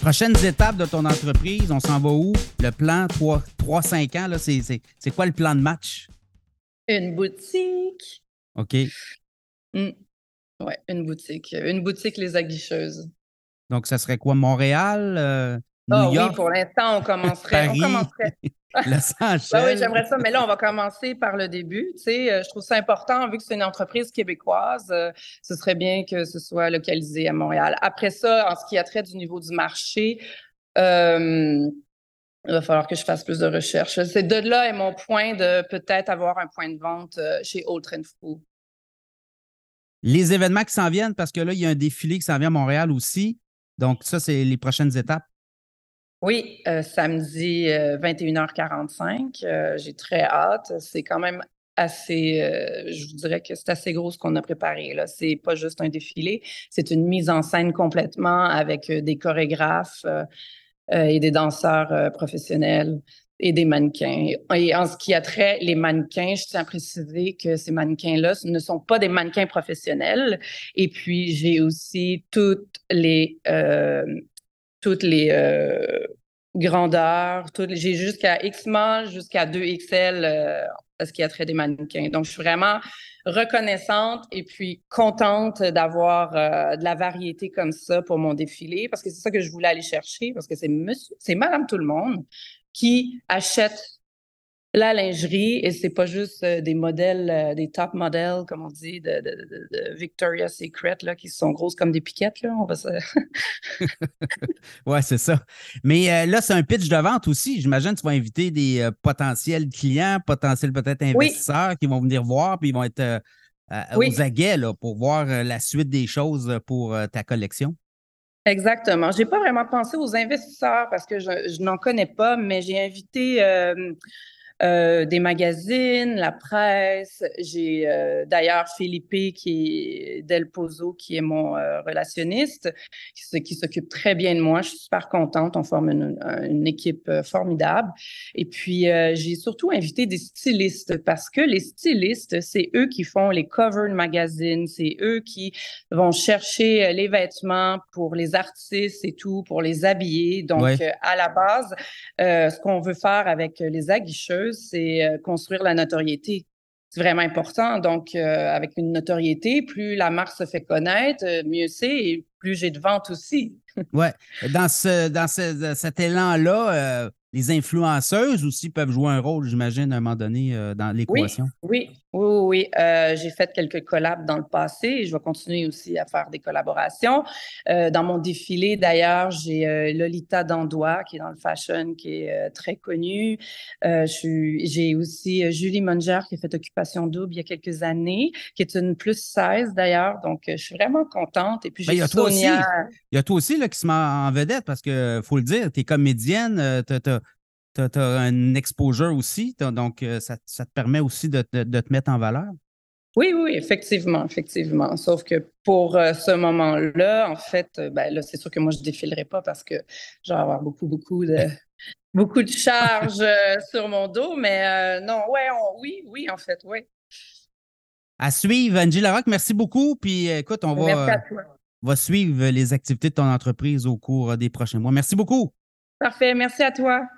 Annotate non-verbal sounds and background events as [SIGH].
Prochaines étapes de ton entreprise, on s'en va où? Le plan 3-5 ans, c'est quoi le plan de match? Une boutique. OK. Mm. Oui, une boutique. Une boutique Les Aguicheuses. Donc, ça serait quoi? Montréal? Euh, New York? Oui, pour l'instant, on commencerait. Paris, on commencerait. [LAUGHS] [LAUGHS] Angeles. Ben oui, j'aimerais ça, mais là, on va commencer par le début. Tu sais, euh, je trouve ça important, vu que c'est une entreprise québécoise, euh, ce serait bien que ce soit localisé à Montréal. Après ça, en ce qui a trait du niveau du marché, il va falloir que je fasse plus de recherches. C'est de là est mon point de peut-être avoir un point de vente chez Old Trend Food. Les événements qui s'en viennent, parce que là, il y a un défilé qui s'en vient à Montréal aussi. Donc, ça, c'est les prochaines étapes. Oui, euh, samedi 21h45. Euh, euh, j'ai très hâte. C'est quand même assez, je vous dirais que c'est assez gros ce qu'on a préparé. Là, c'est pas juste un défilé, c'est une mise en scène complètement avec des chorégraphes et des danseurs professionnels et des mannequins. Et en ce qui a trait les mannequins, je tiens à préciser que ces mannequins-là ne sont pas des mannequins professionnels. Et puis, j'ai aussi toutes les, toutes les euh, grandeurs, j'ai jusqu'à X-Mall, jusqu'à 2XL euh, ce qui a trait des mannequins. Donc, je suis vraiment reconnaissante et puis contente d'avoir euh, de la variété comme ça pour mon défilé parce que c'est ça que je voulais aller chercher parce que c'est monsieur, c'est madame tout le monde qui achète la lingerie et c'est pas juste euh, des modèles, euh, des top modèles, comme on dit, de, de, Victoria's Secret, là, qui sont grosses comme des piquettes, là. On va [LAUGHS] ouais, c'est ça. Mais euh, là, c'est un pitch de vente aussi. J'imagine que tu vas inviter des potentiels clients, potentiels peut-être investisseurs qui vont venir voir, puis ils vont être aux aguets là, pour voir la suite des choses pour ta collection. Exactement. Je n'ai pas vraiment pensé aux investisseurs parce que je, n'en connais pas, mais j'ai invité euh, euh, des magazines, la presse. J'ai euh, d'ailleurs Philippe qui est Del Pozo, qui est mon euh, relationniste, qui, qui s'occupe très bien de moi. Je suis super contente. On forme une, une équipe formidable. Et puis, j'ai surtout invité des stylistes parce que les stylistes, c'est eux qui font les covers de magazines, c'est eux qui vont chercher les vêtements pour les artistes et tout, pour les habiller. Donc, à la base, ce qu'on veut faire avec les aguicheuses, c'est euh, construire la notoriété. C'est vraiment important. Donc, euh, avec une notoriété, plus la marque se fait connaître, euh, mieux c'est et plus j'ai de ventes aussi. [LAUGHS] oui. Dans, ce, dans cet élan-là, les influenceuses aussi peuvent jouer un rôle, j'imagine, à un moment donné, dans l'équation. Oui, oui, oui. Euh, j'ai fait quelques collabs dans le passé et je vais continuer aussi à faire des collaborations. Euh, dans mon défilé, d'ailleurs, j'ai euh, Lolita Dandois qui est dans le fashion, qui est très connue. j'ai aussi Julie Munger qui a fait Occupation Double il y a quelques années, qui est une plus 16 d'ailleurs. Donc, je suis vraiment contente. Et puis, ben, j'ai Sonia. il y a toi aussi là, qui se met en vedette parce que, faut le dire, tu es comédienne, tu tu as, un exposure aussi, donc euh, ça, te permet aussi de, te mettre en valeur? Oui, oui, effectivement, effectivement. Sauf que pour euh, ce moment-là, en fait, euh, ben, là, c'est sûr que moi, je ne défilerai pas parce que je vais avoir beaucoup, beaucoup de, [LAUGHS] beaucoup de charges sur mon dos. Mais non, ouais, oui, oui, en fait, oui. À suivre, Angie Larocque, merci beaucoup. Puis écoute, on va, va suivre les activités de ton entreprise au cours des prochains mois. Merci beaucoup. Parfait, merci à toi.